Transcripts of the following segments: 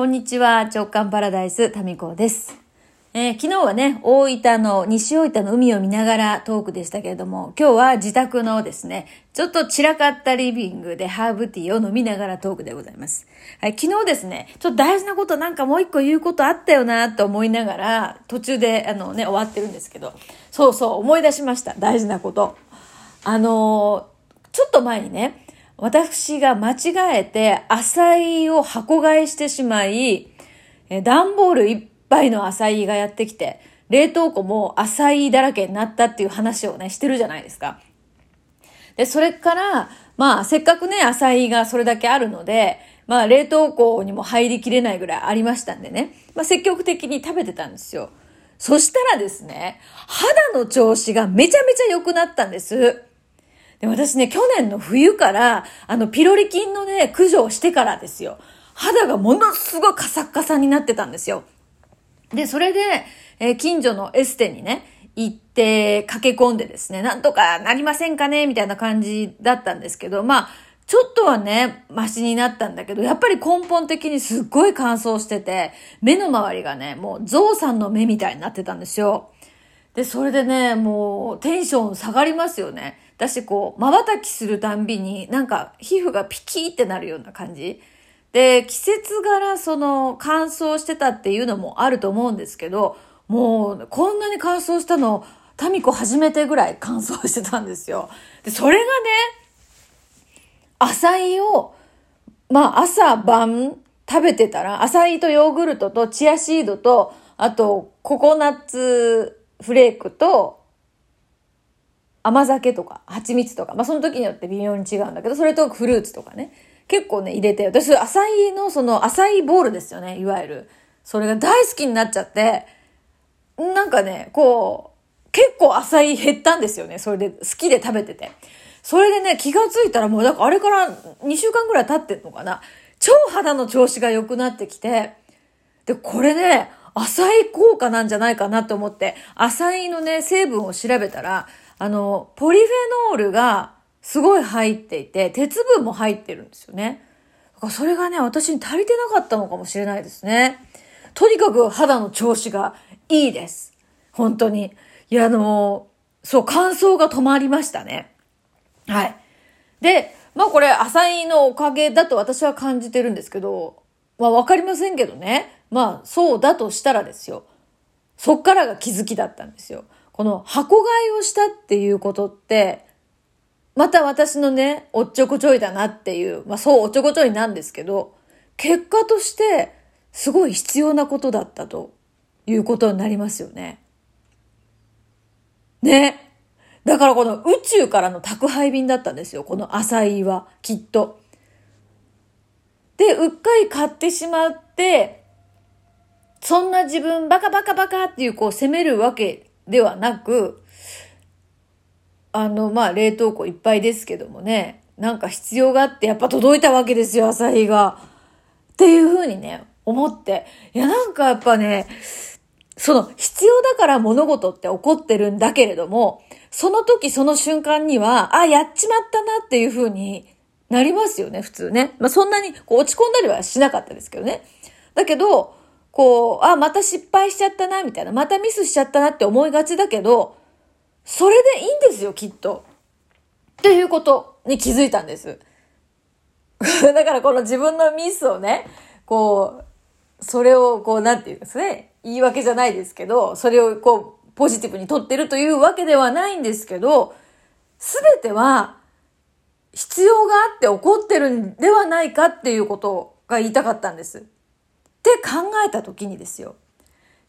こんにちは、直感パラダイス、タミコです。えー、昨日はね、大分の、西大分の海を見ながらトークでしたけれども、今日は自宅のですね、ちょっと散らかったリビングでハーブティーを飲みながらトークでございます。はい、昨日ですね、ちょっと大事なことなんかもう一個言うことあったよなと思いながら、途中であのね、終わってるんですけど、そうそう、思い出しました。大事なこと。あのー、ちょっと前にね、私が間違えて、浅いを箱買いしてしまい、段ボールいっぱいの浅いがやってきて、冷凍庫も浅いだらけになったっていう話をね、してるじゃないですか。で、それから、まあ、せっかくね、浅いがそれだけあるので、まあ、冷凍庫にも入りきれないぐらいありましたんでね、まあ、積極的に食べてたんですよ。そしたらですね、肌の調子がめちゃめちゃ良くなったんです。で、私ね、去年の冬から、あの、ピロリ菌のね、駆除をしてからですよ。肌がものすごいカサッカサになってたんですよ。で、それで、えー、近所のエステにね、行って駆け込んでですね、なんとかなりませんかねみたいな感じだったんですけど、まあ、ちょっとはね、マシになったんだけど、やっぱり根本的にすっごい乾燥してて、目の周りがね、もうゾウさんの目みたいになってたんですよ。で、それでね、もうテンション下がりますよね。私こう、瞬きするたんびに、なんか皮膚がピキーってなるような感じ。で、季節柄その乾燥してたっていうのもあると思うんですけど、もうこんなに乾燥したの、タミコ初めてぐらい乾燥してたんですよ。で、それがね、浅いを、まあ朝晩食べてたら、浅いとヨーグルトとチアシードと、あとココナッツフレークと、甘酒とか蜂蜜とか、まあその時によって微妙に違うんだけど、それとフルーツとかね。結構ね、入れて、私、浅いの、その、浅いボールですよね、いわゆる。それが大好きになっちゃって、なんかね、こう、結構浅い減ったんですよね、それで、好きで食べてて。それでね、気がついたらもう、なんかあれから2週間ぐらい経ってんのかな。超肌の調子が良くなってきて、で、これね、浅い効果なんじゃないかなと思って、浅いのね、成分を調べたら、あの、ポリフェノールが、すごい入っていて、鉄分も入ってるんですよね。だからそれがね、私に足りてなかったのかもしれないですね。とにかく肌の調子がいいです。本当に。いや、あのそう、乾燥が止まりましたね。はい。で、まあこれ、浅いのおかげだと私は感じてるんですけど、まあわかりませんけどね。まあそうだとしたらですよ。そっからが気づきだったんですよ。この箱買いをしたっていうことって、また私のね、おっちょこちょいだなっていう、まあそうおっちょこちょいなんですけど、結果としてすごい必要なことだったということになりますよね。ね。だからこの宇宙からの宅配便だったんですよ。この浅いは、きっと。で、うっかり買ってしまって、そんな自分バカバカバカっていうこう責めるわけではなく、あの、まあ、冷凍庫いっぱいですけどもね、なんか必要があってやっぱ届いたわけですよ、朝日が。っていうふうにね、思って。いや、なんかやっぱね、その必要だから物事って起こってるんだけれども、その時その瞬間には、あ、やっちまったなっていうふうになりますよね、普通ね。まあ、そんなにこう落ち込んだりはしなかったですけどね。だけど、こう、あ、また失敗しちゃったな、みたいな、またミスしちゃったなって思いがちだけど、それでいいんですよ、きっと。っていうことに気づいたんです。だからこの自分のミスをね、こう、それをこう、なんていうんですね、言い訳じゃないですけど、それをこう、ポジティブに取ってるというわけではないんですけど、すべては必要があって起こってるんではないかっていうことが言いたかったんです。って考えた時にですよ。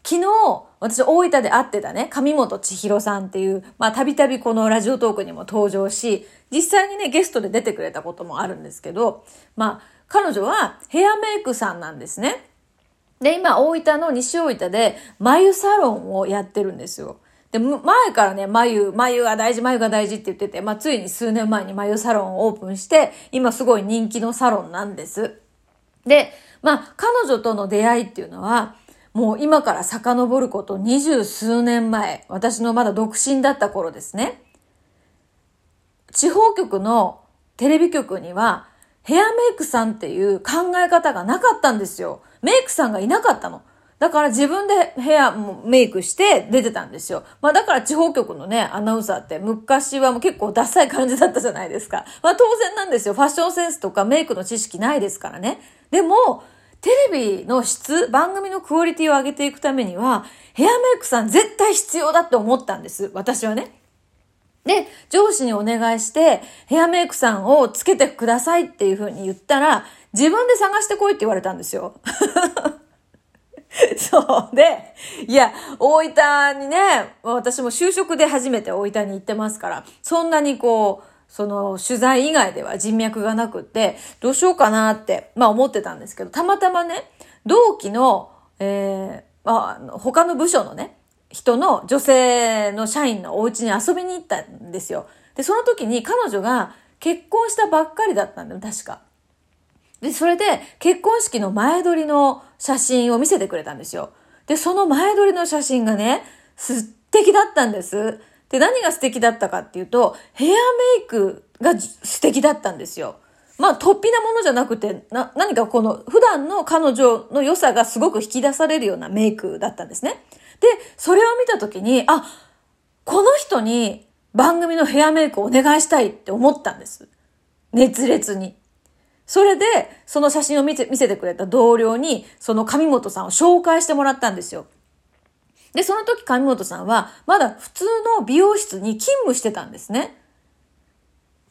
昨日、私大分で会ってたね、上本千尋さんっていう、まあたびたびこのラジオトークにも登場し、実際にね、ゲストで出てくれたこともあるんですけど、まあ彼女はヘアメイクさんなんですね。で、今大分の西大分で眉サロンをやってるんですよ。で、前からね、眉、眉が大事、眉が大事って言ってて、まあついに数年前に眉サロンをオープンして、今すごい人気のサロンなんです。で、まあ彼女との出会いっていうのは、もう今から遡ること二十数年前、私のまだ独身だった頃ですね。地方局のテレビ局にはヘアメイクさんっていう考え方がなかったんですよ。メイクさんがいなかったの。だから自分で部屋もメイクして出てたんですよ。まあだから地方局のね、アナウンサーって昔はもう結構ダサい感じだったじゃないですか。まあ当然なんですよ。ファッションセンスとかメイクの知識ないですからね。でも、テレビの質、番組のクオリティを上げていくためには、ヘアメイクさん絶対必要だって思ったんです。私はね。で、上司にお願いして、ヘアメイクさんをつけてくださいっていうふうに言ったら、自分で探してこいって言われたんですよ。そうで、いや、大分にね、私も就職で初めて大分に行ってますから、そんなにこう、その取材以外では人脈がなくて、どうしようかなって、まあ思ってたんですけど、たまたまね、同期の、えー、まあ、他の部署のね、人の女性の社員のお家に遊びに行ったんですよ。で、その時に彼女が結婚したばっかりだったんだよ、確か。で、それで結婚式の前撮りの写真を見せてくれたんですよ。で、その前撮りの写真がね、素敵だったんです。で、何が素敵だったかっていうと、ヘアメイクが素敵だったんですよ。まあ、突飛なものじゃなくて、な、何かこの、普段の彼女の良さがすごく引き出されるようなメイクだったんですね。で、それを見たときに、あ、この人に番組のヘアメイクをお願いしたいって思ったんです。熱烈に。それで、その写真を見せ見せてくれた同僚に、その上本さんを紹介してもらったんですよ。で、その時上本さんは、まだ普通の美容室に勤務してたんですね。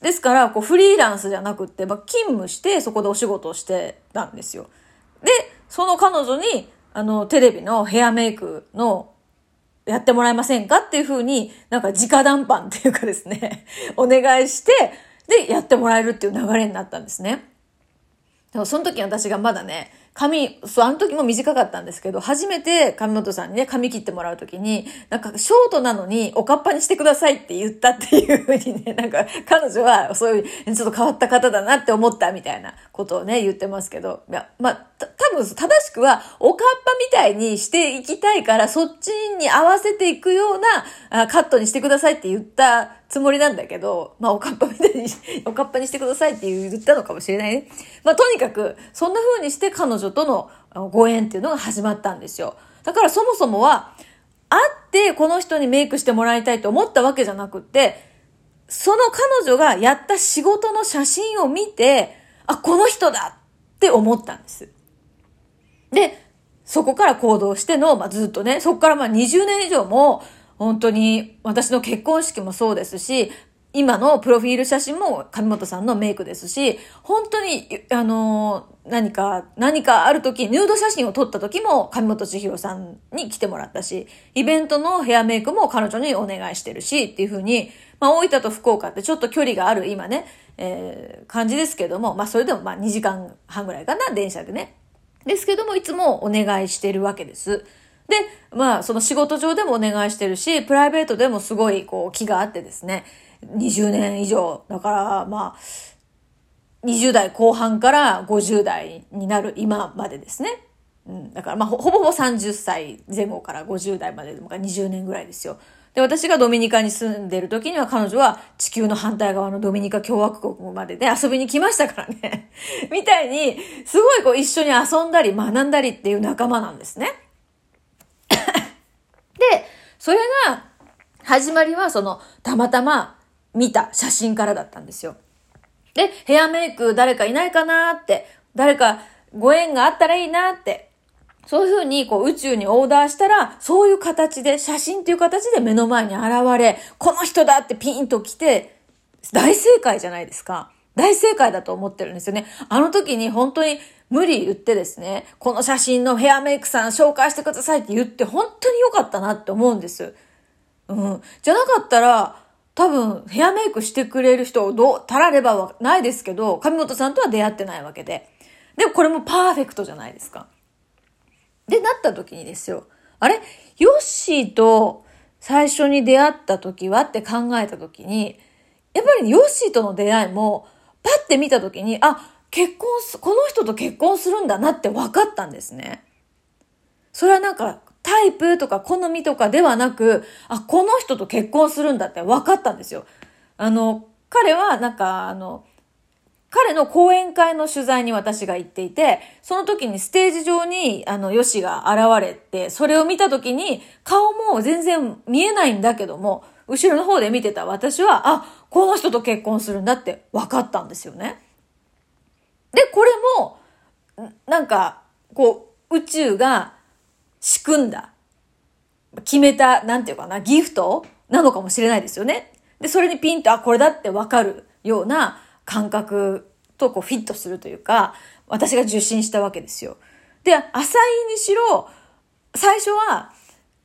ですから、こう、フリーランスじゃなくって、まあ、勤務して、そこでお仕事をしてたんですよ。で、その彼女に、あの、テレビのヘアメイクの、やってもらえませんかっていうふうに、なんか直談判っていうかですね、お願いして、で、やってもらえるっていう流れになったんですね。でもその時私がまだね、髪、そう、あの時も短かったんですけど、初めて上本さんにね、髪切ってもらう時に、なんか、ショートなのに、おかっぱにしてくださいって言ったっていうふうにね、なんか、彼女は、そういう、ちょっと変わった方だなって思ったみたいなことをね、言ってますけど、いや、まあ、た多分、正しくは、おかっぱみたいにしていきたいから、そっちに合わせていくような、あカットにしてくださいって言ったつもりなんだけど、まあ、おかっぱみたいに、おかっぱにしてくださいって言ったのかもしれないね。まあ、とにかく、そんな風にして彼女女とのご縁っていうのが始まったんですよ。だからそもそもは、会ってこの人にメイクしてもらいたいと思ったわけじゃなくって、その彼女がやった仕事の写真を見て、あ、この人だって思ったんです。で、そこから行動しての、まあ、ずっとね、そこからまあ20年以上も、本当に私の結婚式もそうですし、今のプロフィール写真も上本さんのメイクですし、本当に、あの、何か、何かある時、ヌード写真を撮った時も上本千尋さんに来てもらったし、イベントのヘアメイクも彼女にお願いしてるし、っていうふうに、まあ大分と福岡ってちょっと距離がある今ね、えー、感じですけども、まあそれでもまあ2時間半ぐらいかな、電車でね。ですけども、いつもお願いしてるわけです。で、まあ、その仕事上でもお願いしてるし、プライベートでもすごい、こう、気があってですね、20年以上、だから、まあ、20代後半から50代になる今までですね。うん、だから、まあ、ほぼほぼ30歳前後から50代まででも20年ぐらいですよ。で、私がドミニカに住んでる時には彼女は地球の反対側のドミニカ共和国までで遊びに来ましたからね。みたいに、すごいこう一緒に遊んだり学んだりっていう仲間なんですね。で、それが、始まりはその、たまたま見た写真からだったんですよ。で、ヘアメイク誰かいないかなって、誰かご縁があったらいいなって、そういうふうにこう宇宙にオーダーしたら、そういう形で、写真っていう形で目の前に現れ、この人だってピンと来て、大正解じゃないですか。大正解だと思ってるんですよね。あの時に本当に無理言ってですね、この写真のヘアメイクさん紹介してくださいって言って本当に良かったなって思うんです。うん。じゃなかったら、多分ヘアメイクしてくれる人をどう、たらればはないですけど、上本さんとは出会ってないわけで。でもこれもパーフェクトじゃないですか。で、なった時にですよ。あれ？ヨッシーと最初に出会った時はって考えた時に、やっぱりヨッシーとの出会いも、パッて見た時に、あ、結婚す、この人と結婚するんだなって分かったんですね。それはなんか、タイプとか好みとかではなく、あ、この人と結婚するんだって分かったんですよ。あの、彼はなんか、あの、彼の講演会の取材に私が行っていて、その時にステージ上に、あの、ヨシが現れて、それを見た時に、顔も全然見えないんだけども、後ろの方で見てた私は、あ、この人と結婚するんだって分かったんですよね。で、これも、なんか、こう、宇宙が仕組んだ、決めた、なんていうかな、ギフトなのかもしれないですよね。で、それにピンと、あ、これだって分かるような感覚とこうフィットするというか、私が受信したわけですよ。で、浅井にしろ、最初は、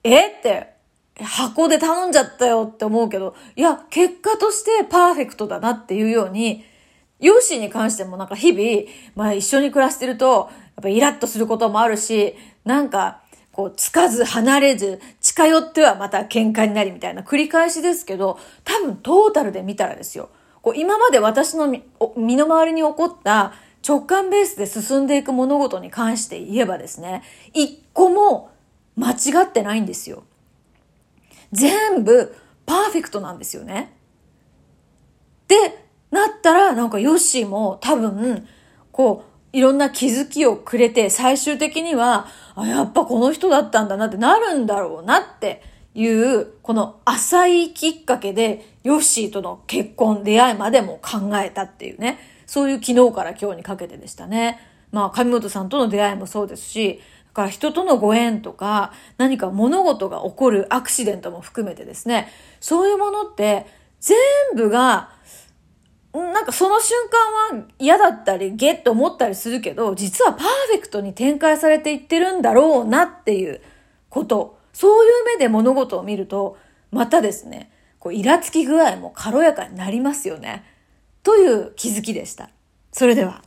えって、箱で頼んじゃったよって思うけど、いや、結果としてパーフェクトだなっていうように、容姿に関してもなんか日々、まあ一緒に暮らしてると、やっぱイラッとすることもあるし、なんか、こう、つかず離れず、近寄ってはまた喧嘩になりみたいな繰り返しですけど、多分トータルで見たらですよ。こう今まで私の身の回りに起こった直感ベースで進んでいく物事に関して言えばですね、一個も間違ってないんですよ。全部パーフェクトなんですよね。で、なったらなんかヨッシーも多分、こう、いろんな気づきをくれて最終的には、あ、やっぱこの人だったんだなってなるんだろうなっていう、この浅いきっかけで、ヨッシーとの結婚、出会いまでも考えたっていうね。そういう昨日から今日にかけてでしたね。まあ、上本さんとの出会いもそうですし、だから人とのご縁とか、何か物事が起こるアクシデントも含めてですね、そういうものって全部が、なんかその瞬間は嫌だったり、ゲッと思ったりするけど、実はパーフェクトに展開されていってるんだろうなっていうこと。そういう目で物事を見ると、またですね、こう、イラつき具合も軽やかになりますよね。という気づきでした。それでは。